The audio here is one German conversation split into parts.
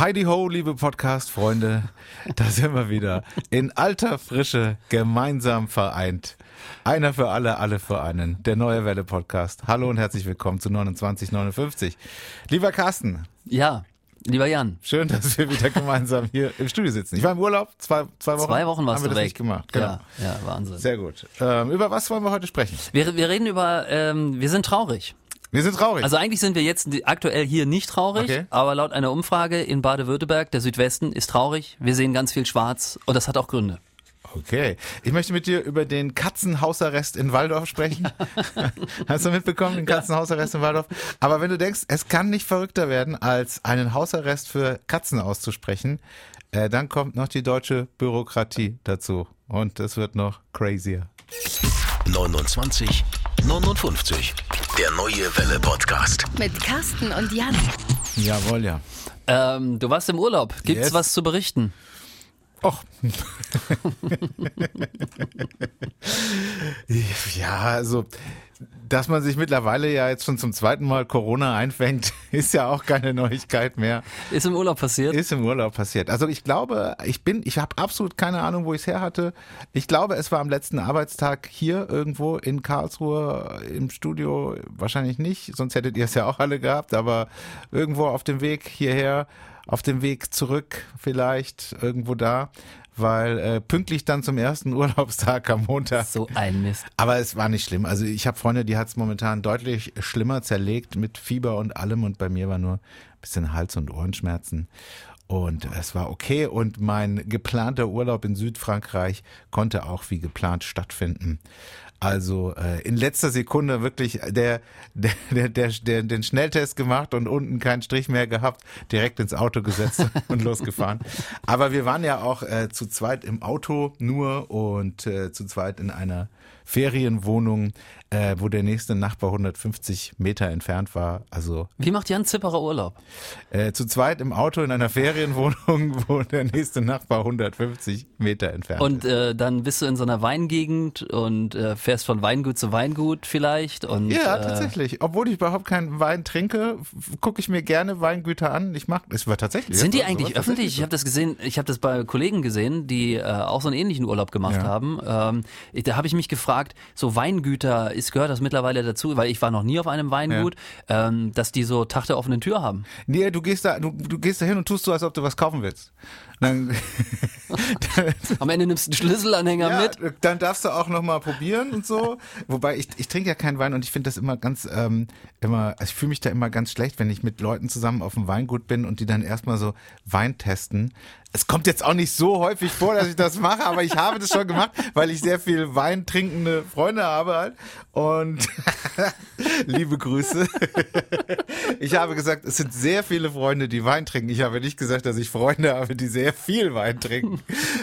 Heidi Ho, liebe Podcast-Freunde, da sind wir wieder. In alter Frische, gemeinsam vereint. Einer für alle, alle für einen. Der Neue Welle Podcast. Hallo und herzlich willkommen zu 2959. Lieber Carsten. Ja. Lieber Jan. Schön, dass wir wieder gemeinsam hier im Studio sitzen. Ich war im Urlaub, zwei, zwei Wochen. Zwei Wochen warst haben wir du das weg. nicht gemacht. Genau. Ja, ja, Wahnsinn. Sehr gut. Ähm, über was wollen wir heute sprechen? Wir, wir reden über, ähm, wir sind traurig. Wir sind traurig. Also eigentlich sind wir jetzt aktuell hier nicht traurig, Okay. aber laut einer Umfrage in Baden-Württemberg, der Südwesten, ist traurig. Wir sehen ganz viel schwarz und das hat auch Gründe. Okay. Ich möchte mit dir über den Katzenhausarrest in Waldorf sprechen. Hast du mitbekommen, den Katzenhausarrest in Waldorf? Aber wenn du denkst, es kann nicht verrückter werden, als einen Hausarrest für Katzen auszusprechen, äh, dann kommt noch die deutsche Bürokratie dazu. Und es wird noch crazier. 29 59. Der neue Welle Podcast. Mit Carsten und Jan. Jawohl, ja. Ähm, du warst im Urlaub. Gibt's Yes. was zu berichten? Och. ja, also, dass man sich mittlerweile ja jetzt schon zum zweiten Mal Corona einfängt, ist ja auch keine Neuigkeit mehr. Ist im Urlaub passiert? Ist im Urlaub passiert. Also ich glaube, ich bin, ich habe absolut keine Ahnung, wo ich es her hatte. Ich glaube, es war am letzten Arbeitstag hier irgendwo in Karlsruhe im Studio. Wahrscheinlich nicht, sonst hättet ihr es ja auch alle gehabt. Aber irgendwo auf dem Weg hierher, auf dem Weg zurück vielleicht irgendwo da, weil äh, pünktlich dann zum ersten Urlaubstag am Montag. so ein Mist. Aber es war nicht schlimm. Also ich habe Freunde, die hat es momentan deutlich schlimmer zerlegt mit Fieber und allem und bei mir war nur ein bisschen Hals- und Ohrenschmerzen. Und es war okay und mein geplanter Urlaub in Südfrankreich konnte auch wie geplant stattfinden. Also äh, in letzter Sekunde wirklich der, der, der, der, der den Schnelltest gemacht und unten keinen Strich mehr gehabt, direkt ins Auto gesetzt und losgefahren. Aber wir waren ja auch äh, zu zweit im Auto nur und äh, zu zweit in einer Ferienwohnung, äh, wo der nächste Nachbar 150 Meter entfernt war. Also Wie macht Jan Zipperer Urlaub? äh, zu zweit im Auto in einer Ferienwohnung, wo der nächste Nachbar 150 Meter entfernt Und ist. äh, dann bist du in so einer Weingegend und äh, fährst von Weingut zu Weingut vielleicht. Und, Ja, äh, tatsächlich. Obwohl ich überhaupt keinen Wein trinke, gucke ich mir gerne Weingüter an. Ich mag, es war tatsächlich. Sind die eigentlich öffentlich? Ich habe das gesehen, ich habe das bei Kollegen gesehen, die äh, auch so einen ähnlichen Urlaub gemacht Ja. haben. Ähm, ich, da habe ich mich gefragt, so Weingüter, ist gehört das mittlerweile dazu, weil ich war noch nie auf einem Weingut, ähm, dass die so Tag der offenen Tür haben. Nee, du gehst da, du, du gehst da hin und tust so, als ob du was kaufen willst. Dann, Am Ende nimmst du einen Schlüsselanhänger ja, mit. dann darfst du auch noch mal probieren und so. Wobei ich, ich trinke ja keinen Wein und ich finde das immer ganz, ähm, immer, also ich fühle mich da immer ganz schlecht, wenn ich mit Leuten zusammen auf dem Weingut bin und die dann erstmal so Wein testen. Es kommt jetzt auch nicht so häufig vor, dass ich das mache, aber ich habe das schon gemacht, weil ich sehr viel Wein trinkende Freunde habe halt. Und liebe Grüße. Ich habe gesagt, es sind sehr viele Freunde, die Wein trinken. Ich habe nicht gesagt, dass ich Freunde habe, die sehr viel Wein trinken.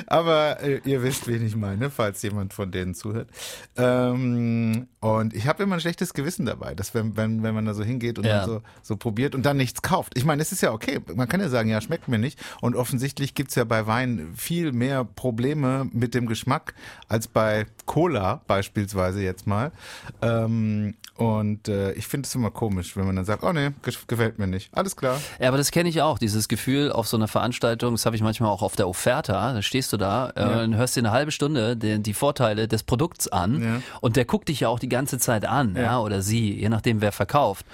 Aber äh, ihr wisst, wen ich meine, falls jemand von denen zuhört. Ähm, und ich habe immer ein schlechtes Gewissen dabei, dass wenn, wenn, wenn man da so hingeht und Ja. dann so, so probiert und dann nichts kauft. Ich meine, es ist ja okay. Man kann ja sagen, ja, schmeckt mir nicht. Und offensichtlich gibt's ja bei Wein viel mehr Probleme mit dem Geschmack als bei Cola beispielsweise jetzt mal. Ähm, und äh, ich finde es immer komisch, wenn man dann sagt, oh nee, gef- gefällt mir nicht. Alles klar. Ja, aber das kenne ich auch, dieses Gefühl auf so einer Veranstaltung, das habe ich manchmal auch auf der Offerta, da stehst du da äh, und hörst dir eine halbe Stunde die, die Vorteile des Produkts an Ja. und der guckt dich ja auch die ganze Zeit an, ja. Ja. oder sie, je nachdem wer verkauft.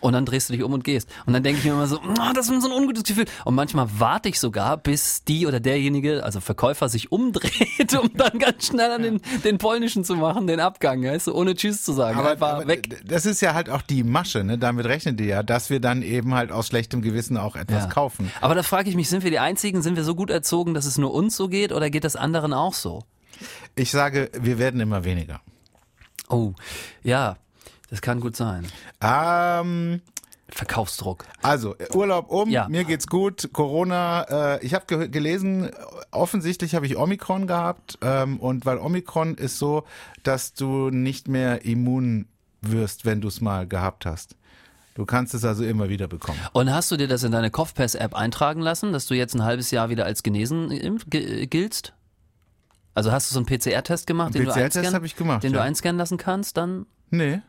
Und dann drehst du dich um und gehst. Und dann denke ich mir immer so, "Ah, das ist so ein ungutes Gefühl. Und manchmal warte ich sogar, bis die oder derjenige, also Verkäufer, sich umdreht, um dann ganz schnell an den, den polnischen zu machen, den Abgang, weißt du, ohne Tschüss zu sagen. Aber, Einfach aber weg. das ist ja halt auch die Masche, ne? Damit rechnen die ja, dass wir dann eben halt aus schlechtem Gewissen auch etwas Ja. kaufen. Aber da frage ich mich, sind wir die Einzigen, sind wir so gut erzogen, dass es nur uns so geht oder geht das anderen auch so? Ich sage, wir werden immer weniger. Oh, ja, das kann gut sein. Ähm, Verkaufsdruck. Also, Urlaub um, Ja. mir geht's gut, Corona, äh, ich habe ge gelesen, offensichtlich habe ich Omikron gehabt ähm, und weil Omikron ist so, dass du nicht mehr immun wirst, wenn du es mal gehabt hast. Du kannst es also immer wieder bekommen. Und hast du dir das in deine Kopfpass-App eintragen lassen, dass du jetzt ein halbes Jahr wieder als genesen ge- giltst? Also hast du so einen PCR-Test gemacht, den, du PCR-Test einscannen- habe ich gemacht, den du ja. einscannen lassen kannst, dann Nee,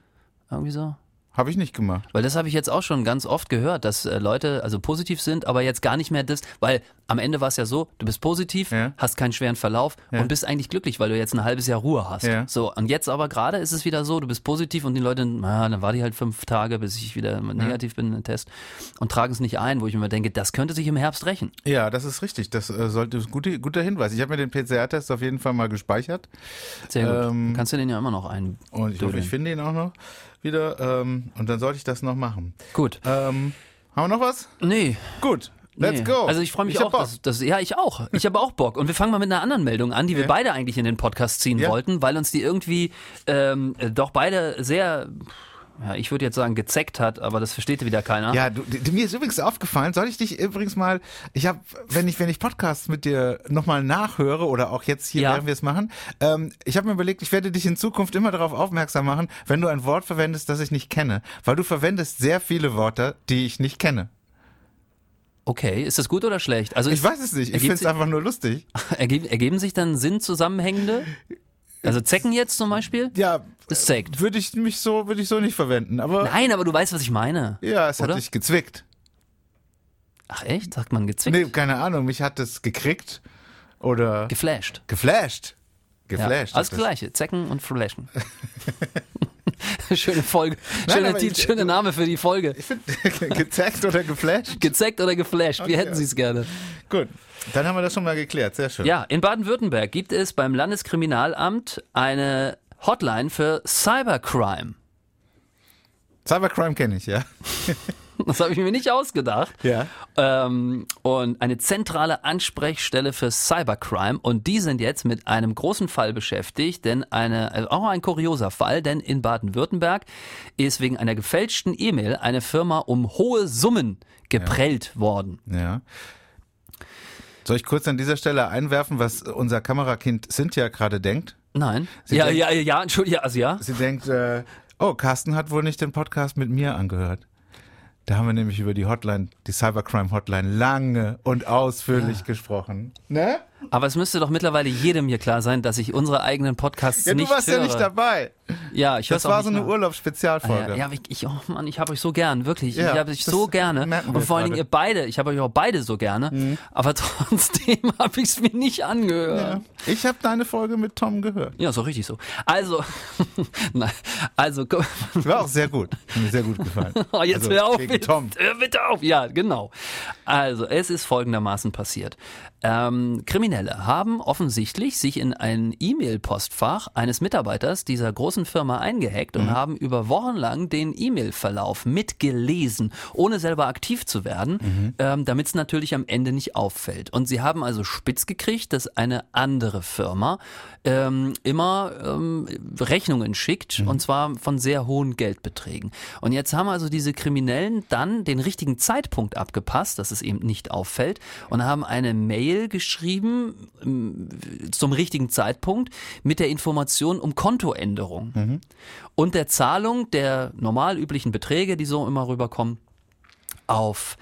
irgendwie so? habe ich nicht gemacht. Weil das habe ich jetzt auch schon ganz oft gehört, dass äh, Leute also positiv sind, aber jetzt gar nicht mehr das, weil am Ende war es ja so, du bist positiv, Ja. hast keinen schweren Verlauf Ja. und bist eigentlich glücklich, weil du jetzt ein halbes Jahr Ruhe hast. Ja. So, und jetzt aber gerade ist es wieder so, du bist positiv und die Leute, na, dann warte ich halt fünf Tage, bis ich wieder negativ bin in den Test und tragen es nicht ein, wo ich mir denke, das könnte sich im Herbst rächen. Ja, das ist richtig. Das äh, sollte gute, guter Hinweis. Ich habe mir den PCR-Test auf jeden Fall mal gespeichert Sehr gut. Ähm, Kannst du den ja immer noch ein. und ich hoffe, ich finde ihn auch noch wieder. Ähm, und dann sollte ich das noch machen. Gut. Ähm, haben wir noch was? Nee. Gut, let's nee. go. Also ich freue mich hab auch, dass, dass, ja, ich auch. Ich habe auch Bock. Und wir fangen mal mit einer anderen Meldung an, die wir Ja. beide eigentlich in den Podcast ziehen Ja. wollten, weil uns die irgendwie ähm, äh, doch beide sehr, ja, ich würde jetzt sagen, gezeckt hat, aber das versteht wieder keiner. Ja, du, d- mir ist übrigens aufgefallen, soll ich dich übrigens mal, ich habe, wenn ich, wenn ich Podcasts mit dir nochmal nachhöre oder auch jetzt hier, Ja. während wir es machen, ähm, ich habe mir überlegt, ich werde dich in Zukunft immer darauf aufmerksam machen, wenn du ein Wort verwendest, das ich nicht kenne, weil du verwendest sehr viele Worte, die ich nicht kenne. Okay, ist das gut oder schlecht? Also Ich weiß es nicht, ich finde es einfach nur lustig. ergeben, ergeben sich dann Sinnzusammenhängende? Also Zecken jetzt zum Beispiel? Ja, Das zeckt. würde ich mich so, würde ich so nicht verwenden, aber Nein, aber du weißt, was ich meine. ja, es hat Oder? dich gezwickt. Ach echt? Sagt man gezwickt? Nee, keine Ahnung, mich hat es gekriegt oder Geflasht. geflasht. Ja, Geflasht. alles hat das- gleiche. Zecken und Flashen. Schöne Folge. Schöner Titel, schöner Name für die Folge. Ich finde, gezackt oder geflasht? Gezeckt oder geflasht? Okay. hätten Sie es gerne? Gut, dann haben wir das schon mal geklärt. Sehr schön. Ja, in Baden-Württemberg gibt es beim Landeskriminalamt eine Hotline für Cybercrime. Cybercrime kenne ich, ja. Das habe ich mir nicht ausgedacht. Ja. Ähm, und eine zentrale Ansprechstelle für Cybercrime. Und die sind jetzt mit einem großen Fall beschäftigt, denn eine, also auch ein kurioser Fall, denn in Baden-Württemberg ist wegen einer gefälschten E-Mail eine Firma um hohe Summen geprellt worden. Ja. Soll ich kurz an dieser Stelle einwerfen, was unser Kamerakind Cynthia gerade denkt? Nein. Sie ja, denkt- ja, ja, Entschuldigung, ja, also ja. Sie denkt, äh, oh, Carsten hat wohl nicht den Podcast mit mir angehört. Da haben wir nämlich über die Hotline, die Cybercrime Hotline, lange und ausführlich gesprochen. Ne? Aber es müsste doch mittlerweile jedem hier klar sein, dass ich unsere eigenen Podcasts Ja, du nicht warst höre. ja nicht dabei. Ja, ich Das war so eine. Urlaubsspezialfolge. Ah, ja, ja, ich, ich, oh Mann, ich habe euch so gern, wirklich. Ja, ich habe euch so gerne. Und vor allen Dingen ihr beide. Ich habe euch auch beide so gerne. Aber trotzdem habe ich es mir nicht angehört. Ja. Ich habe deine Folge mit Tom gehört. Ja, so richtig so. Also, nein, also, War auch sehr gut. Hat mir sehr gut gefallen. oh, jetzt Also, hör auf, gegen Tom. hör bitte auf. Ja, genau. Also, es ist folgendermaßen passiert. Ähm, Kriminelle haben offensichtlich sich in ein E-Mail-Postfach eines Mitarbeiters dieser großen Firma eingehackt Mhm. und haben über Wochen lang den E-Mail-Verlauf mitgelesen, ohne selber aktiv zu werden, Mhm. ähm, damit es natürlich am Ende nicht auffällt. Und sie haben also spitz gekriegt, dass eine andere Firma ähm, immer ähm, Rechnungen schickt und zwar von sehr hohen Geldbeträgen. Und jetzt haben also diese Kriminellen dann den richtigen Zeitpunkt abgepasst, dass es eben nicht auffällt und haben eine Mail geschrieben ähm, zum richtigen Zeitpunkt mit der Information um Kontoänderung und der Zahlung der normal üblichen Beträge, die so immer rüberkommen, auf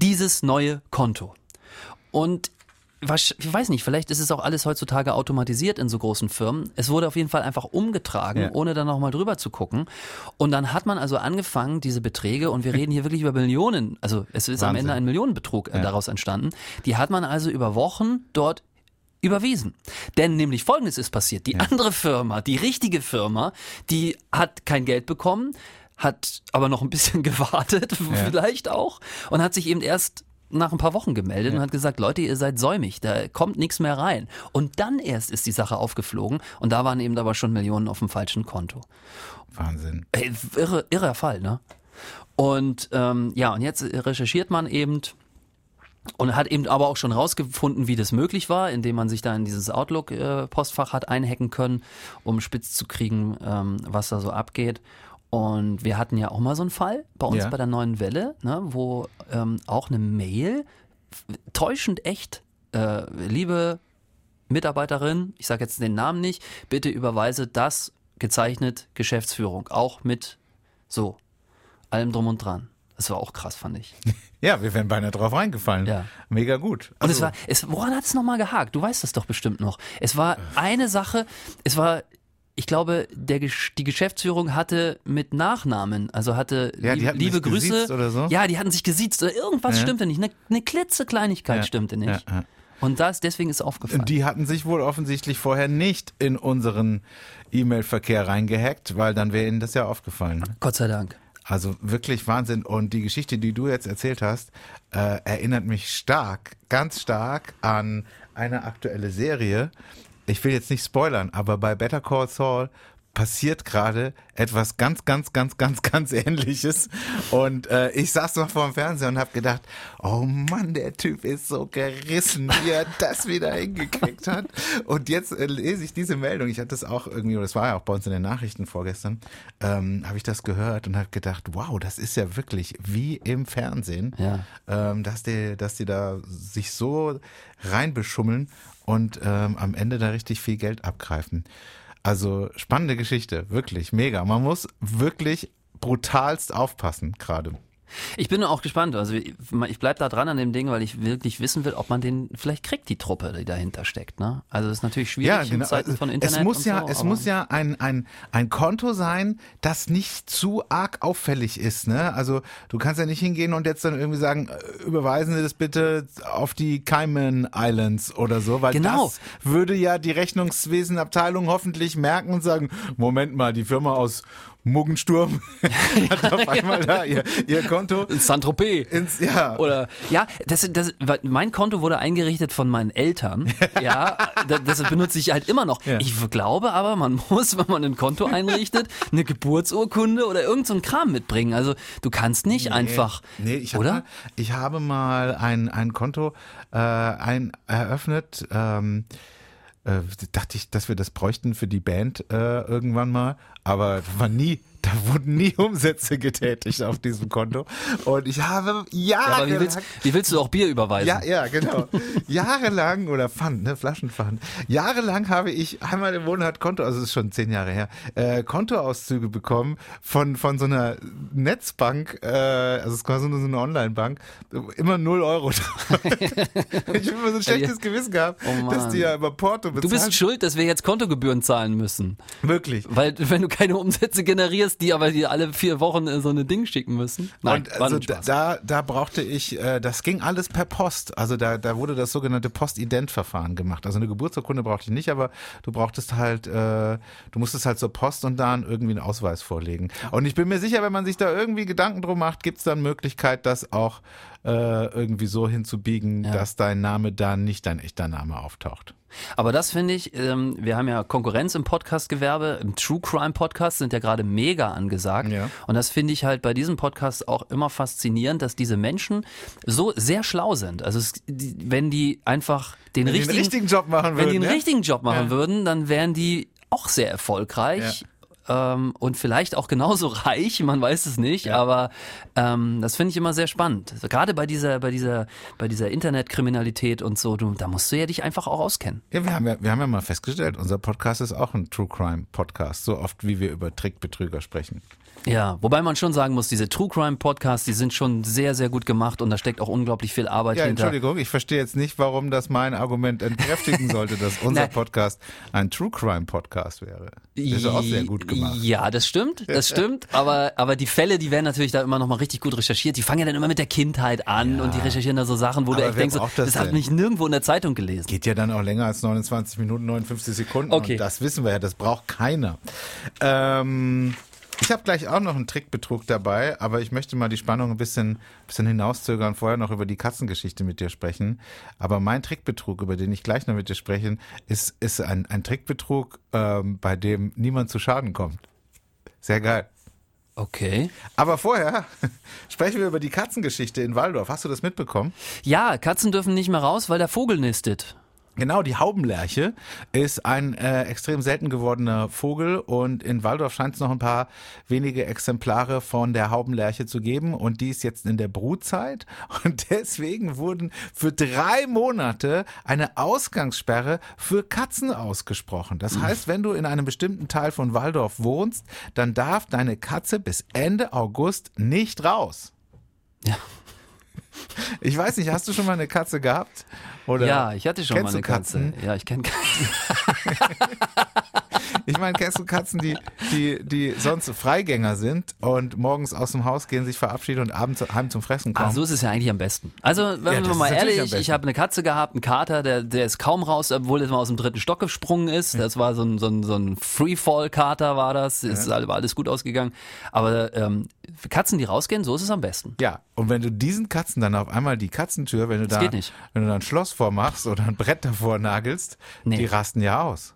dieses neue Konto. Und wasch- ich weiß nicht, vielleicht ist es auch alles heutzutage automatisiert in so großen Firmen. Es wurde auf jeden Fall einfach umgetragen, Ja. ohne dann nochmal drüber zu gucken. Und dann hat man also angefangen, diese Beträge, und wir reden hier wirklich über Millionen, also es ist am Wahnsinn. Ende ein Millionenbetrug äh, Ja. daraus entstanden, die hat man also über Wochen dort überwiesen. Denn nämlich Folgendes ist passiert. Die andere Firma, die richtige Firma, die hat kein Geld bekommen, hat aber noch ein bisschen gewartet, vielleicht auch, und hat sich eben erst nach ein paar Wochen gemeldet und hat gesagt, Leute, ihr seid säumig, da kommt nichts mehr rein. Und dann erst ist die Sache aufgeflogen und da waren eben aber schon Millionen auf dem falschen Konto. Wahnsinn. Ey, irre, irrer Fall, ne? Und ähm, ja, und jetzt recherchiert man eben und hat eben aber auch schon rausgefunden, wie das möglich war, indem man sich da in dieses Outlook-Postfach hat einhacken können, um spitz zu kriegen, ähm, was da so abgeht. Und wir hatten ja auch mal so einen Fall bei uns Ja. bei der neuen Welle, ne, wo ähm, auch eine Mail täuschend echt, äh, liebe Mitarbeiterin, ich sage jetzt den Namen nicht, bitte überweise das gezeichnet Geschäftsführung, auch mit so allem drum und dran. Das war auch krass, fand ich. Ja, wir wären beinahe drauf reingefallen. Ja. Mega gut. Und es Also, war, es, woran hat es nochmal gehakt? Du weißt das doch bestimmt noch. Es war eine Sache, es war ich glaube, der, die Geschäftsführung hatte mit Nachnamen, also hatte Ja, lieb- liebe Grüße. oder so? Ja, die hatten sich gesiezt oder irgendwas Ja. stimmte nicht. Eine, eine klitzekleinigkeit Ja, stimmte nicht. ja. Und das, deswegen ist aufgefallen. Und die hatten sich wohl offensichtlich vorher nicht in unseren E-Mail-Verkehr reingehackt, weil dann wäre ihnen das ja aufgefallen. Gott sei Dank. Also wirklich Wahnsinn. Und die Geschichte, die du jetzt erzählt hast, äh, erinnert mich stark, ganz stark an eine aktuelle Serie. Ich will jetzt nicht spoilern, aber bei Better Call Saul passiert gerade etwas ganz, ganz, ganz, ganz, ganz Ähnliches. Und äh, ich saß noch vor dem Fernseher und habe gedacht, oh Mann, der Typ ist so gerissen, wie er das wieder hingekriegt hat. Und jetzt äh, lese ich diese Meldung. Ich hatte das auch irgendwie, das war ja auch bei uns in den Nachrichten vorgestern, ähm, habe ich das gehört und habe gedacht, wow, das ist ja wirklich wie im Fernsehen, Ja. ähm, dass die, dass die da sich so reinbeschummeln und ähm, am Ende da richtig viel Geld abgreifen. Also spannende Geschichte, wirklich mega. Man muss wirklich brutalst aufpassen gerade. Ich bin auch gespannt. Also ich ich bleib da dran an dem Ding, weil ich wirklich wissen will, ob man den vielleicht kriegt, die Truppe, die dahinter steckt. Ne? Also das ist natürlich schwierig in Zeiten von Internet. genau. Es muss ja, so, es muss ja ein, ein, ein Konto sein, das nicht zu arg auffällig ist. Ne? Also du kannst ja nicht hingehen und jetzt dann irgendwie sagen, äh, überweisen Sie das bitte auf die Cayman Islands oder so, weil Genau. das würde ja die Rechnungswesenabteilung hoffentlich merken und sagen, Moment mal, die Firma aus Muggensturm hat auf einmal da ihr, ihr Konto Saint-Tropez. ins, ja. Oder ja, das, das, mein Konto wurde eingerichtet von meinen Eltern. Ja, das, benutze ich halt immer noch. Ja. Ich glaube aber, man muss, wenn man ein Konto einrichtet, eine Geburtsurkunde oder irgend so Kram mitbringen. Also du kannst nicht einfach, Nee, ich, hab oder? Mal, ich habe mal ein, ein Konto äh, ein, eröffnet. Ähm, äh, dachte ich, dass wir das bräuchten für die Band äh, irgendwann mal, aber war nie, da wurden nie Umsätze getätigt auf diesem Konto. Und ich habe Ja, aber wie jahrelang willst, wie willst du auch Bier überweisen? ja, ja, genau. Jahrelang oder Pfand, ne, Flaschenpfand. Jahrelang habe ich einmal im Monat Konto, also es ist schon zehn Jahre her, äh, Kontoauszüge bekommen von von so einer Netzbank, äh, also es ist quasi nur so eine Online-Bank, immer null Euro. drauf. ich habe immer so ein schlechtes Gewissen gehabt, Oh dass die ja über Porto Du bezahlen. bist schuld, dass wir jetzt Kontogebühren zahlen müssen. wirklich. Weil, wenn du keine Umsätze generierst, die aber dir alle vier Wochen äh, so eine Ding schicken müssen. Nein, und also da, da, da brauchte ich, äh, das ging alles per Post. Also da, da wurde das sogenannte Postident-Verfahren gemacht. Also eine Geburtsurkunde brauchte ich nicht, aber du brauchtest halt, äh, du musstest halt zur Post und dann irgendwie einen Ausweis vorlegen. Und ich bin mir sicher, wenn man sich da irgendwie Gedanken drum macht, gibt es dann Möglichkeit, das auch äh, irgendwie so hinzubiegen, dass dein Name dann nicht dein echter Name auftaucht. Aber das finde ich, ähm, wir haben ja Konkurrenz im Podcast-Gewerbe, im True Crime Podcast sind ja gerade mega angesagt. Ja. Und das finde ich halt bei diesem Podcast auch immer faszinierend, dass diese Menschen so sehr schlau sind. Also es, die, wenn die einfach den, Wenn richtigen, den richtigen Job machen wenn die würden, einen ja? richtigen Job machen Ja. würden, dann wären die auch sehr erfolgreich. Ähm, und vielleicht auch genauso reich, man weiß es nicht, aber ähm, das finde ich immer sehr spannend. Also gerade bei dieser, bei dieser, bei dieser Internetkriminalität und so, du, da musst du ja dich einfach auch auskennen. Ja, wir haben ja, wir haben ja mal festgestellt, unser Podcast ist auch ein True Crime Podcast, so oft wie wir über Trickbetrüger sprechen. Ja, wobei man schon sagen muss, diese True Crime Podcasts, die sind schon sehr, sehr gut gemacht und da steckt auch unglaublich viel Arbeit Ja, hinter. Entschuldigung, ich verstehe jetzt nicht, warum das mein Argument entkräftigen sollte, dass unser. Podcast ein True Crime Podcast wäre. Das ist auch sehr gut gemacht. Ja, das stimmt, das stimmt. Aber, aber die Fälle, die werden natürlich da immer noch mal richtig gut recherchiert. Die fangen ja dann immer mit der Kindheit an und die recherchieren da so Sachen, wo du Aber echt wer denkst, das das, hat mich nirgendwo in der Zeitung gelesen. Geht ja dann auch länger als 29 Minuten 59 Sekunden. Okay. Und das wissen wir ja, das braucht keiner. Ähm, ich habe gleich auch noch einen Trickbetrug dabei, aber ich möchte mal die Spannung ein bisschen, bisschen hinauszögern, vorher noch über die Katzengeschichte mit dir sprechen. Aber mein Trickbetrug, über den ich gleich noch mit dir sprechen, ist, ist ein, ein Trickbetrug, ähm, bei dem niemand zu Schaden kommt. Sehr geil. Okay. Aber vorher sprechen wir über die Katzengeschichte in Waldorf. Hast du das mitbekommen? Ja, Katzen dürfen nicht mehr raus, weil der Vogel nistet. Genau, die Haubenlerche ist ein äh, extrem selten gewordener Vogel und in Waldorf scheint es noch ein paar wenige Exemplare von der Haubenlerche zu geben und die ist jetzt in der Brutzeit und deswegen wurden für drei Monate eine Ausgangssperre für Katzen ausgesprochen. Das heißt, wenn du in einem bestimmten Teil von Waldorf wohnst, dann darf deine Katze bis Ende August nicht raus. Ja. Ich weiß nicht, hast du schon mal eine Katze gehabt? Oder ja, ich hatte schon mal eine? Katze. Ja, ich kenne Katzen. Ich meine, kennst du Katzen, die, die, die sonst Freigänger sind und morgens aus dem Haus gehen, sich verabschieden und abends heim zum Fressen kommen? Ah, so ist es ja eigentlich am besten. Also, wenn Ja, wir das ist mal ehrlich, ich habe eine Katze gehabt, einen Kater, der, der ist kaum raus, obwohl er mal aus dem dritten Stock gesprungen ist. Das war so ein, so ein, so ein Freefall-Kater war das. Es ist halt- war alles gut ausgegangen. Aber ähm, für Katzen, die rausgehen, so ist es am besten. Ja, und wenn du diesen Katzen dann auf einmal die Katzentür, wenn du da, geht nicht. wenn du da ein Schloss vormachst oder ein Brett davor nagelst, Nee. die rasten ja aus.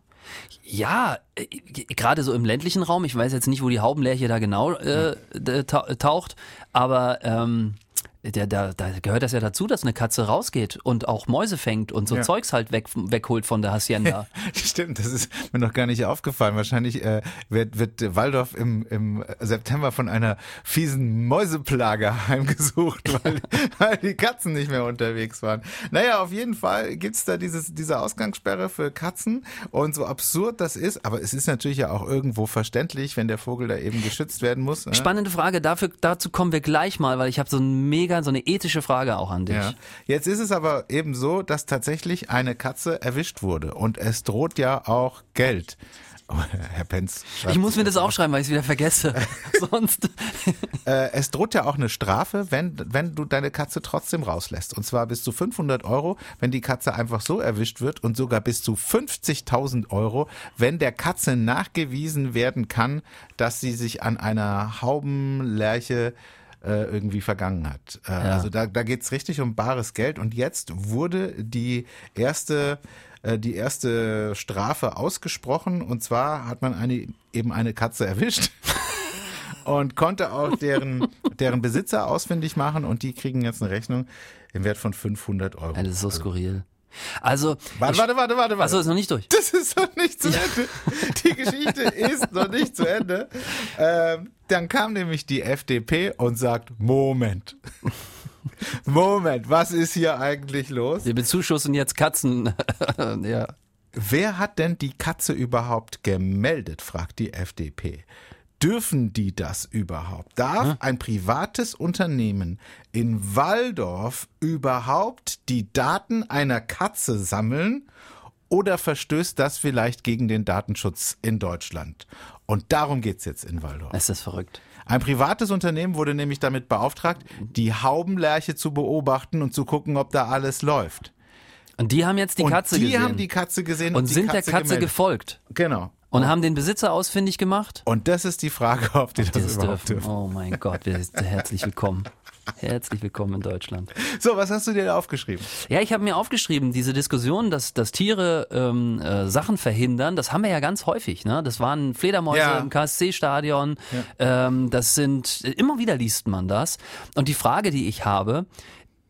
Ja, äh, gerade so im ländlichen Raum, ich weiß jetzt nicht, wo die Haubenlerche da genau äh, ta- taucht, aber ähm, der, da, da gehört das ja dazu, dass eine Katze rausgeht und auch Mäuse fängt und so Ja. Zeugs halt weg, wegholt von der Hacienda. Stimmt, das ist mir noch gar nicht aufgefallen. Wahrscheinlich äh, wird, wird Waldorf im, im September von einer fiesen Mäuseplage heimgesucht, weil, weil die Katzen nicht mehr unterwegs waren. Naja, auf jeden Fall gibt's da dieses, diese Ausgangssperre für Katzen und so absurd das ist, aber es ist natürlich ja auch irgendwo verständlich, wenn der Vogel da eben geschützt werden muss. ne? Spannende Frage, dafür, dazu kommen wir gleich mal, weil ich habe so ein mega, so eine ethische Frage auch an dich. Ja. Jetzt ist es aber eben so, dass tatsächlich eine Katze erwischt wurde und es droht ja auch Geld. Herr Penz. Ich muss mir das aufschreiben, weil ich es wieder vergesse. Sonst. Äh, es droht ja auch eine Strafe, wenn, wenn du deine Katze trotzdem rauslässt. Und zwar bis zu 500 Euro, wenn die Katze einfach so erwischt wird und sogar bis zu 50.000 Euro, wenn der Katze nachgewiesen werden kann, dass sie sich an einer Haubenlerche äh, irgendwie vergangen hat. Äh, Also da, da geht's richtig um bares Geld. Und jetzt wurde die erste äh, die erste Strafe ausgesprochen und zwar hat man eine eben eine Katze erwischt und konnte auch deren, deren Besitzer ausfindig machen und die kriegen jetzt eine Rechnung im Wert von 500 Euro. Das ist so skurril. Also. Warte, warte, warte, warte, warte. Achso, ist noch nicht durch. Das ist noch nicht zu Ende. Die Geschichte ist noch nicht zu Ende. Ähm, dann kam nämlich die FDP und sagt, Moment. Moment, was ist hier eigentlich los? Wir bezuschussen jetzt Katzen. ja. Wer hat denn die Katze überhaupt gemeldet, fragt die FDP. Dürfen die das überhaupt? Darf ein privates Unternehmen in Waldorf überhaupt die Daten einer Katze sammeln? Oder verstößt das vielleicht gegen den Datenschutz in Deutschland? Und darum geht's jetzt in Waldorf. Ist das verrückt. Ein privates Unternehmen wurde nämlich damit beauftragt, die Haubenlerche zu beobachten und zu gucken, ob da alles läuft. Und die haben jetzt die und Katze die gesehen. haben die Katze gesehen und, und die sind Katze der Katze gemeldet. gefolgt. Genau. Und haben den Besitzer ausfindig gemacht? Und das ist die Frage, ob die das, Die das überhaupt dürfen. dürfen. Oh mein Gott, herzlich willkommen. Herzlich willkommen in Deutschland. So, was hast du dir da aufgeschrieben? Ja, ich habe mir aufgeschrieben, diese Diskussion, dass, dass Tiere ähm, äh, Sachen verhindern, das haben wir ja ganz häufig. Ne? Das waren Fledermäuse Ja. im KSC-Stadion. Ähm, das sind, immer wieder liest man das. Und die Frage, die ich habe,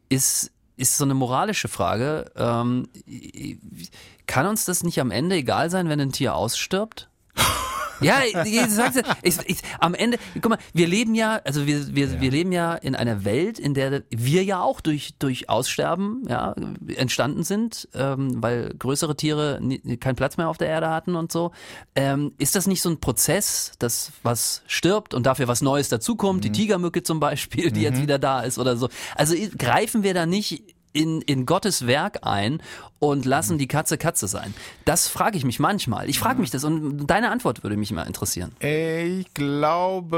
ist, ist so eine moralische Frage. Ähm, kann uns das nicht am Ende egal sein, wenn ein Tier ausstirbt? Ja, ich, sag's ich, ich, am Ende, guck mal, wir leben ja, also wir, wir, wir leben ja in einer Welt, in der wir ja auch durch, durch Aussterben ja, entstanden sind, ähm, weil größere Tiere nie, keinen Platz mehr auf der Erde hatten und so. Ähm, ist das nicht so ein Prozess, dass was stirbt und dafür was Neues dazukommt? Die Tigermücke zum Beispiel, die jetzt wieder da ist oder so. Also greifen wir da nicht in, in Gottes Werk ein und lassen die Katze Katze sein? Das frage ich mich manchmal. Ich frage mich das und deine Antwort würde mich mal interessieren. Ich glaube,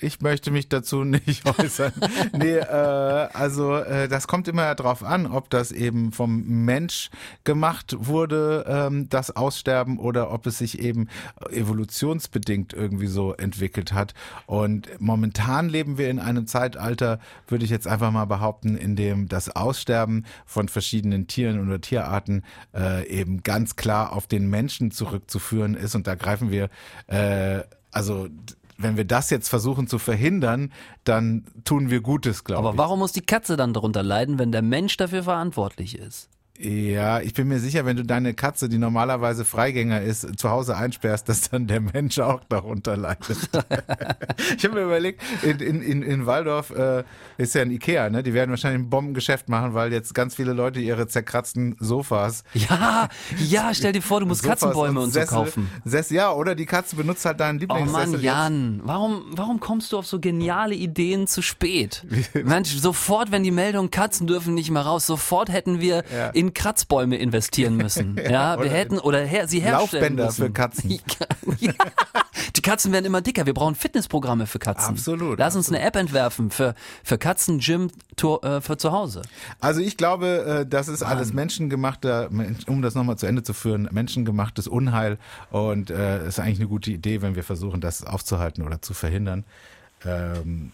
ich möchte mich dazu nicht äußern. nee, äh, also äh, das kommt immer darauf an, ob das eben vom Mensch gemacht wurde, ähm, das Aussterben, oder ob es sich eben evolutionsbedingt irgendwie so entwickelt hat. Und momentan leben wir in einem Zeitalter, würde ich jetzt einfach mal behaupten, in dem das Aussterben von verschiedenen Tieren oder Tierarten äh, eben ganz klar auf den Menschen zurückzuführen ist. Und da greifen wir, äh, also wenn wir das jetzt versuchen zu verhindern, dann tun wir Gutes, glaube Aber ich. warum muss die Katze dann darunter leiden, wenn der Mensch dafür verantwortlich ist? Ja, ich bin mir sicher, wenn du deine Katze, die normalerweise Freigänger ist, zu Hause einsperrst, dass dann der Mensch auch darunter leidet. ich habe mir überlegt, in, in, in, Waldorf äh, ist ja ein Ikea, ne? Die werden wahrscheinlich ein Bombengeschäft machen, weil jetzt ganz viele Leute ihre zerkratzten Sofas Ja, ja, stell dir vor, du musst Sofas Katzenbäume und so Sessel- kaufen. Sessel, ja, oder die Katze benutzt halt deinen Oh Lieblingssessel. Mann, Jan, warum, warum kommst du auf so geniale Ideen zu spät? Mensch, sofort, wenn die Meldung Katzen dürfen nicht mehr raus, sofort hätten wir Ja. in Kratzbäume investieren müssen. Ja, wir oder hätten oder her, sie herstellen Laufbänder müssen. für Katzen. Ja. Die Katzen werden immer dicker. Wir brauchen Fitnessprogramme für Katzen. Absolut, Lass uns eine App entwerfen für für Katzen-Gym äh, für zu Hause. Also ich glaube, äh, das ist alles menschengemachter, um das nochmal zu Ende zu führen, menschengemachtes Unheil und äh, ist eigentlich eine gute Idee, wenn wir versuchen, das aufzuhalten oder zu verhindern. Ähm,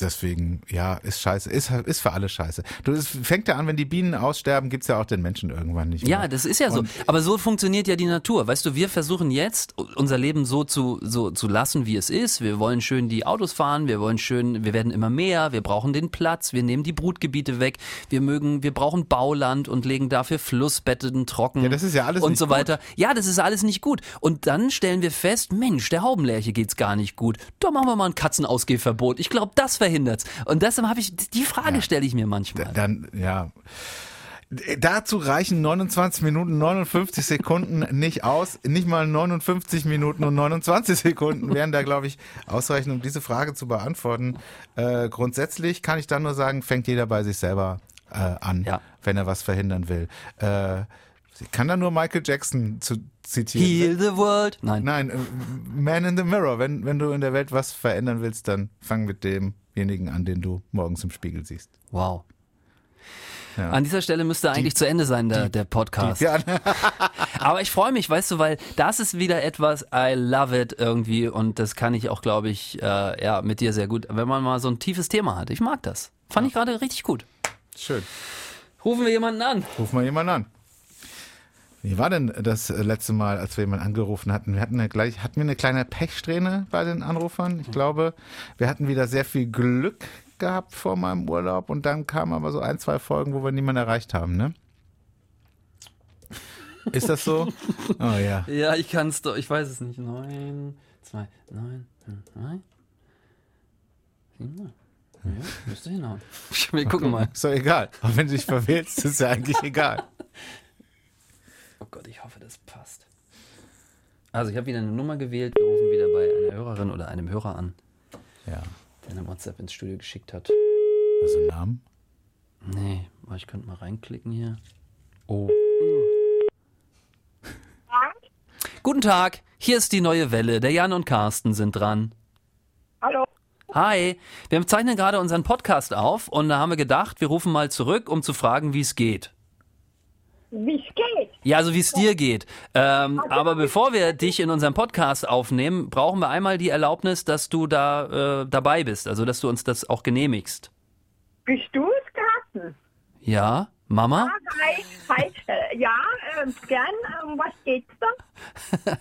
deswegen, ja, ist scheiße, ist, ist für alle scheiße. Du, es fängt ja an, wenn die Bienen aussterben, gibt's ja auch den Menschen irgendwann nicht mehr. Ja, das ist ja so. Und- Aber so funktioniert ja die Natur. Weißt du, wir versuchen jetzt unser Leben so zu, so zu lassen, wie es ist. Wir wollen schön die Autos fahren, wir wollen schön, wir werden immer mehr, wir brauchen den Platz, wir nehmen die Brutgebiete weg, wir mögen, wir brauchen Bauland und legen dafür Flussbetten trocken. Ja, das ist ja alles und nicht so weiter. Ja, das ist alles nicht gut. Und dann stellen wir fest, Mensch, der Haubenlerche geht's gar nicht gut. Da machen wir mal ein Katzenausgehverbot. Ich glaube, das verhindert's. Und deshalb habe ich die Frage stelle ich mir manchmal. Dann, ja. Dazu reichen 29 Minuten 59 Sekunden nicht aus. Nicht mal 59 Minuten und 29 Sekunden wären da, glaube ich, ausreichend, um diese Frage zu beantworten. Äh, grundsätzlich kann ich dann nur sagen, fängt jeder bei sich selber äh, an, Ja. wenn er was verhindern will. Äh, ich kann da nur Michael Jackson zu zitieren. Heal the world. Nein. Nein, äh, Man in the Mirror. Wenn, wenn du in der Welt was verändern willst, dann fang mit demjenigen an, den du morgens im Spiegel siehst. Wow. Ja. An dieser Stelle müsste eigentlich zu Ende sein, der, der Podcast. Ja, Aber ich freue mich, weißt du, weil das ist wieder etwas, I love it irgendwie und das kann ich auch, glaube ich, äh, ja, mit dir sehr gut, wenn man mal so ein tiefes Thema hat. Ich mag das. Fand ich gerade richtig gut. schön. Rufen wir jemanden an. Ruf mal jemanden an. Wie war denn das letzte Mal, als wir jemanden angerufen hatten? Wir hatten ja gleich, hatten wir eine kleine Pechsträhne bei den Anrufern. Ich glaube, wir hatten wieder sehr viel Glück gehabt vor meinem Urlaub und dann kamen aber so ein, zwei Folgen, wo wir niemanden erreicht haben, ne? Ist das so? Oh ja. Ja, ich kann es doch, ich weiß es nicht. Neun, zwei, neun, neun, sieben. Ja, müsste hinhauen. Wir gucken mal. Ist doch egal. Auch wenn du dich verwählst, ist ja eigentlich egal. Oh Gott, ich hoffe, das passt. Also, ich habe wieder eine Nummer gewählt. Wir rufen wieder bei einer Hörerin oder einem Hörer an, Ja. der eine WhatsApp ins Studio geschickt hat. Also Namen? Nee, aber ich könnte mal reinklicken hier. Oh. Guten Tag, hier ist die neue Welle. Der Jan und Carsten sind dran. Hallo. Hi, wir zeichnen gerade unseren Podcast auf und da haben wir gedacht, wir rufen mal zurück, um zu fragen, wie es geht. Wie es geht? Ja, also wie es dir geht. Ähm, aber bevor wir dich in unserem Podcast aufnehmen, brauchen wir einmal die Erlaubnis, dass du da äh, dabei bist, also dass du uns das auch genehmigst. Bist du es, Carsten? Ja, Mama? Äh, ja, äh, gern. Um was geht's da?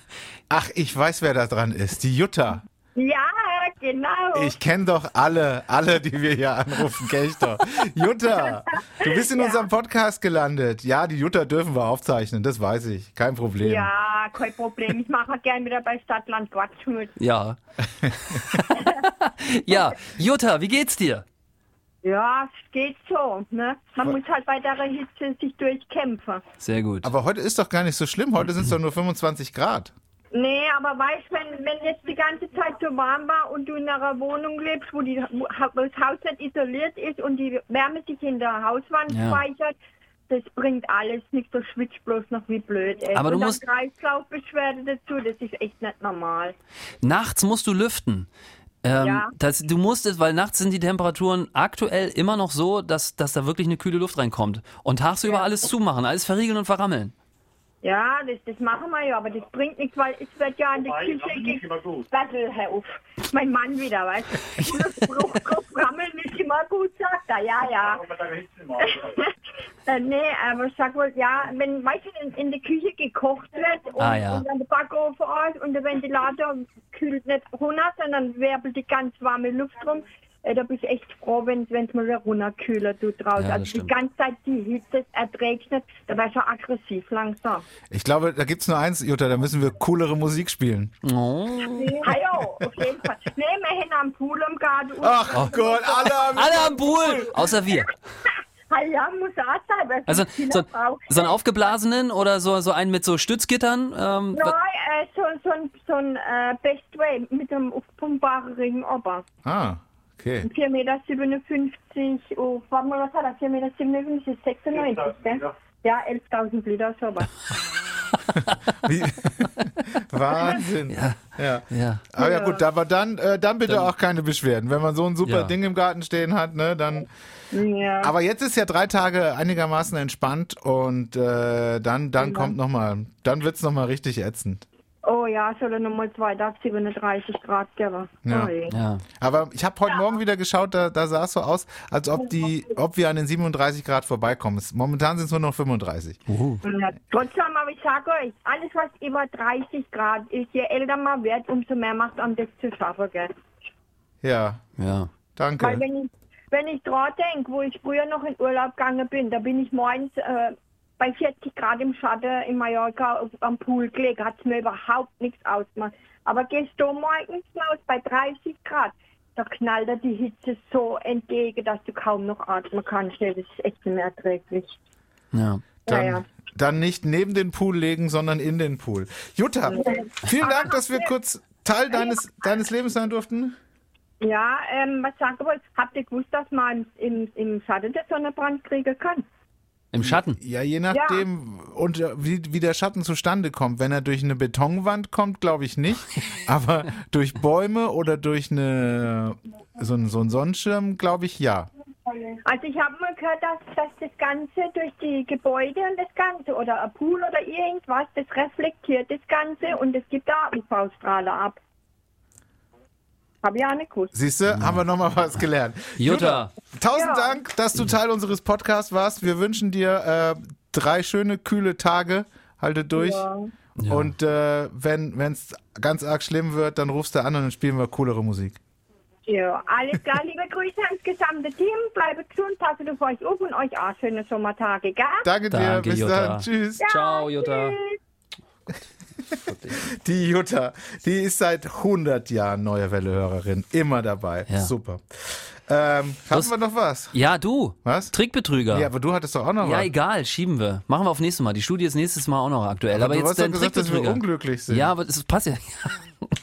Ach, ich weiß, wer da dran ist. Die Jutta. Ja, genau. Ich kenne doch alle, alle, die wir hier anrufen, kenne ich doch. Jutta, du bist in unserem Podcast gelandet. Ja, die Jutta dürfen wir aufzeichnen, das weiß ich. Kein Problem. ja, kein Problem. Ich mache gern wieder bei Stadtland Quatsch mit. Ja. ja, Jutta, wie geht's dir? Ja, es geht so. Ne? Man muss halt bei der Hitze sich durchkämpfen. Sehr gut. Aber heute ist doch gar nicht so schlimm. Heute sind es doch nur 25 Grad. Aber weißt wenn, wenn jetzt die ganze Zeit so warm war und du in einer Wohnung lebst, wo, die, wo das Haus nicht isoliert ist und die Wärme sich in der Hauswand Ja. speichert, das bringt alles nichts, du schwitzt bloß noch wie blöd. Ey. Aber du und musst- Kreislaufbeschwerde dazu, das ist echt nicht normal. Nachts musst du lüften. Ähm, Ja. das, du musst es, weil nachts sind die Temperaturen aktuell immer noch so, dass, dass da wirklich eine kühle Luft reinkommt. Und tagsüber alles zumachen, alles verriegeln und verrammeln. Ja, das, das machen wir ja, aber das bringt nichts, weil es wird ja in der Wobei, Küche das ist nicht immer gut. Warte, hör auf. Mein Mann wieder, weißt du? Rammeln ist immer gut, sagt er. Ja, ja. Äh, nee, aber ich sag wohl, ja, wenn meistens in, in der Küche gekocht wird und, Ah, ja. und dann der Backofen aus und der Ventilator kühlt nicht runter, sondern wirbelt die ganz warme Luft rum, äh, da bin ich echt froh, wenn es mal wieder runterkühler tut draußen. Ja, also die stimmt. ganze Zeit die Hitze erträgt nicht, da war ich schon aggressiv langsam. Ich glaube, da gibt's nur eins, Jutta, da müssen wir coolere Musik spielen. Oh. Ah ja, auf jeden Fall. Nee, wir haben am Pool im Garten. Ach Gott, alle haben Alle am Pool, außer wir. Ah ja, muss auch sein. weil Also so, so einen aufgeblasenen oder so, so einen mit so Stützgittern. Ähm, Nein, äh, so, so ein, so ein äh, Best Way mit einem aufpumpbaren Ring oben. Ah, Okay. 4,57 Meter, oh, warte mal, was hat er? 4,57 Meter ist 96, gell? Ja, 11.000 Liter, sowas. Wie? Wahnsinn. Ja. ja. Ja. Aber ja gut, aber dann, äh, dann bitte auch keine Beschwerden. Wenn man so ein super Ja. Ding im Garten stehen hat, ne, dann. Ja. Aber jetzt ist ja drei Tage einigermaßen entspannt und äh, dann, dann Ja. kommt noch mal, dann wird's noch mal richtig ätzend. Oh ja, soll er nochmal zwei Tage 37 Grad geben. Ja. Ja. Aber ich habe heute Morgen wieder geschaut, da, da sah es so aus, als ob die, ob wir an den 37 Grad vorbeikommen. Momentan sind es nur noch 35. Ja, trotzdem, aber ich sage euch, alles was über 30 Grad ist, je älter man wird, umso mehr macht einem das zu schaffen, gell? Ja, Ja. Weil danke. wenn ich, wenn ich dran denke, wo ich früher noch in Urlaub gegangen bin, da bin ich morgens äh, bei 40 Grad im Schatten in Mallorca am Pool gelegen, hat es mir überhaupt nichts ausgemacht. Aber gehst du morgens raus bei 30 Grad, da knallt dir die Hitze so entgegen, dass du kaum noch atmen kannst. Nee, Das ist echt nicht mehr erträglich. Ja. Dann, Ja, ja. dann nicht neben den Pool legen, sondern in den Pool. Jutta, vielen Dank, dass wir kurz Teil deines, deines Lebens sein durften. Ja, ähm, was sagen wollte, habt ihr gewusst, dass man im, im Schatten der Sonnenbrand kriegen kann? Im Schatten. Ja, je nachdem, und äh, wie, wie der Schatten zustande kommt. Wenn er durch eine Betonwand kommt, glaube ich nicht. Aber durch Bäume oder durch eine, so, ein- so einen Sonnenschirm, glaube ich, ja. Also ich habe mal gehört, dass, dass das Ganze durch die Gebäude und das Ganze oder ein Pool oder irgendwas, das reflektiert das Ganze und es gibt da UV-Strahlen ab. Gewusst. Siehst du, haben wir nochmal was gelernt. Jutta. tausend Ja. Dank, dass du Teil unseres Podcasts warst. Wir wünschen dir äh, drei schöne, kühle Tage. Halte durch. Ja. Ja. Und äh, wenn es ganz arg schlimm wird, dann rufst du an und dann spielen wir coolere Musik. Ja, alles klar, liebe Grüße ans gesamte Team. Bleibt gesund, passet auf euch auf und euch auch schöne Sommertage, gell? Danke dir, Danke, bis Jutta. dann. Tschüss. Ciao, Jutta. Tschüss. Die Jutta, die ist seit 100 Jahren Neue Welle-Hörerin, immer dabei. Ja. Super. Ähm, haben Das- wir noch was? Ja, du. Was? Trickbetrüger. Ja, aber du hattest doch auch noch Ja, was. egal, schieben wir. Machen wir auf nächstes Mal. Die Studie ist nächstes Mal auch noch aktuell. Aber, du jetzt hast doch dein gesagt, dass wir Trickbetrüger. unglücklich sind. Ja, aber das passt ja.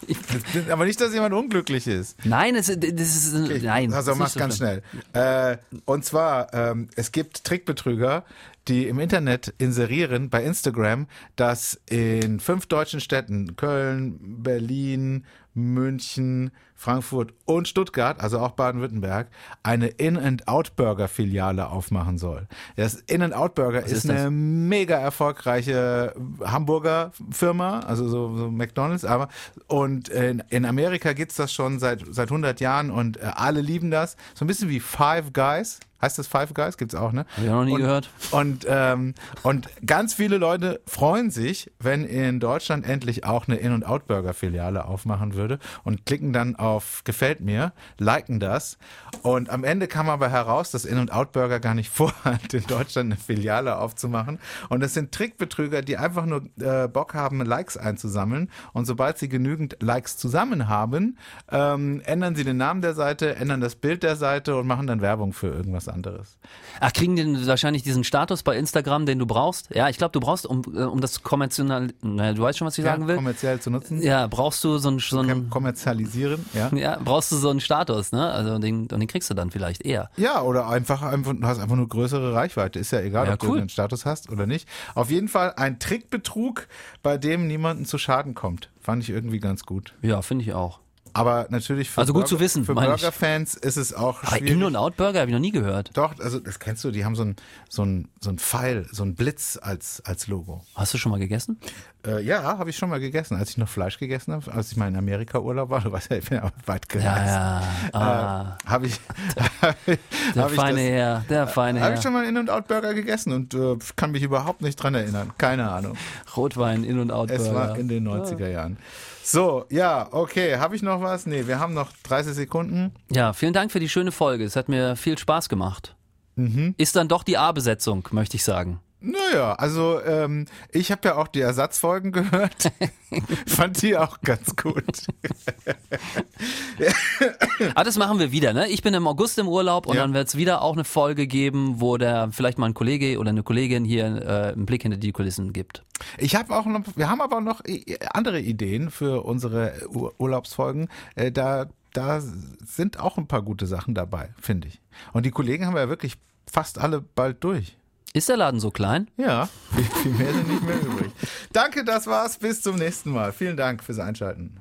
Aber nicht, dass jemand unglücklich ist. Nein, es, das ist nein. Also ist mach so ganz schlimm. schnell. Äh, und zwar, ähm, es gibt Trickbetrüger, die im Internet inserieren bei Instagram, dass in fünf deutschen Städten, Köln, Berlin, München, Frankfurt und Stuttgart, also auch Baden-Württemberg, eine In-N-Out-Burger-Filiale aufmachen soll. Das In-N-Out-Burger ist, ist eine mega erfolgreiche Hamburger Firma, also so, so McDonalds, aber und in, in Amerika gibt's das schon seit seit 100 Jahren und äh, alle lieben das. So ein bisschen wie Five Guys. Heißt das Five Guys? Gibt's auch, ne? Hab ich auch noch nie und, gehört. Und, ähm, und ganz viele Leute freuen sich, wenn in Deutschland endlich auch eine In- und Out-Burger-Filiale aufmachen würde und klicken dann auf Gefällt mir, liken das. Und am Ende kam aber heraus, dass In- und Out-Burger gar nicht vorhat, in Deutschland eine Filiale aufzumachen. Und es sind Trickbetrüger, die einfach nur äh, Bock haben, Likes einzusammeln. Und sobald sie genügend Likes zusammen haben, ähm, ändern sie den Namen der Seite, ändern das Bild der Seite und machen dann Werbung für irgendwas anderes. Ach, kriegen die wahrscheinlich diesen Status bei Instagram, den du brauchst? Ja, ich glaube, du brauchst, um, äh, um das kommerziell, naja, du weißt schon, was ich sagen will. kommerziell zu nutzen. Ja, brauchst du so einen, so einen kommerzialisieren, ja. ja, brauchst du so einen Status, ne? Also den, den kriegst du dann vielleicht eher. Ja, oder einfach, einfach, du hast einfach nur größere Reichweite. Ist ja egal, Ja, ob du cool. einen Status hast oder nicht. Auf jeden Fall ein Trickbetrug, bei dem niemanden zu Schaden kommt. Fand ich irgendwie ganz gut. Ja, finde ich auch. Aber natürlich für, Also gut Burger, zu wissen, für ich. Burger-Fans ist es auch Aber schwierig. In- und Out-Burger habe ich noch nie gehört. Doch, also das kennst du, die haben so ein, so ein, so ein Pfeil, so ein Blitz als, als Logo. Hast du schon mal gegessen? Äh, ja, habe ich schon mal gegessen, als ich noch Fleisch gegessen habe, als ich mal in Amerika Urlaub war. Du weißt ja, ich bin ja weit gereist. Ja, ja. Ah, Äh, habe ich, hab ich, der hab ich feine das, Herr, der feine Habe ich Herr. schon mal einen In-N-Out-Burger gegessen und äh, kann mich überhaupt nicht dran erinnern. Keine Ahnung. Rotwein, In- und Out-Burger. Es war in den 90er Jahren. So, ja, okay. Habe ich noch was? Nee, wir haben noch 30 Sekunden. Ja, vielen Dank für die schöne Folge. Es hat mir viel Spaß gemacht. Mhm. Ist dann doch die A-Besetzung, möchte ich sagen. Naja, also ähm, ich habe ja auch die Ersatzfolgen gehört. Fand die auch ganz gut. Ah, das machen wir wieder, ne? Ich bin im August im Urlaub und Ja. dann wird es wieder auch eine Folge geben, wo der vielleicht mal ein Kollege oder eine Kollegin hier äh, einen Blick hinter die Kulissen gibt. Ich habe auch noch, wir haben aber noch i- andere Ideen für unsere Ur Urlaubsfolgen. Äh, da da sind auch ein paar gute Sachen dabei, finde ich. Und die Kollegen haben wir ja wirklich fast alle bald durch. Ist der Laden so klein? Ja, viel, mehr sind nicht mehr übrig. Danke, das war's. Bis zum nächsten Mal. Vielen Dank fürs Einschalten.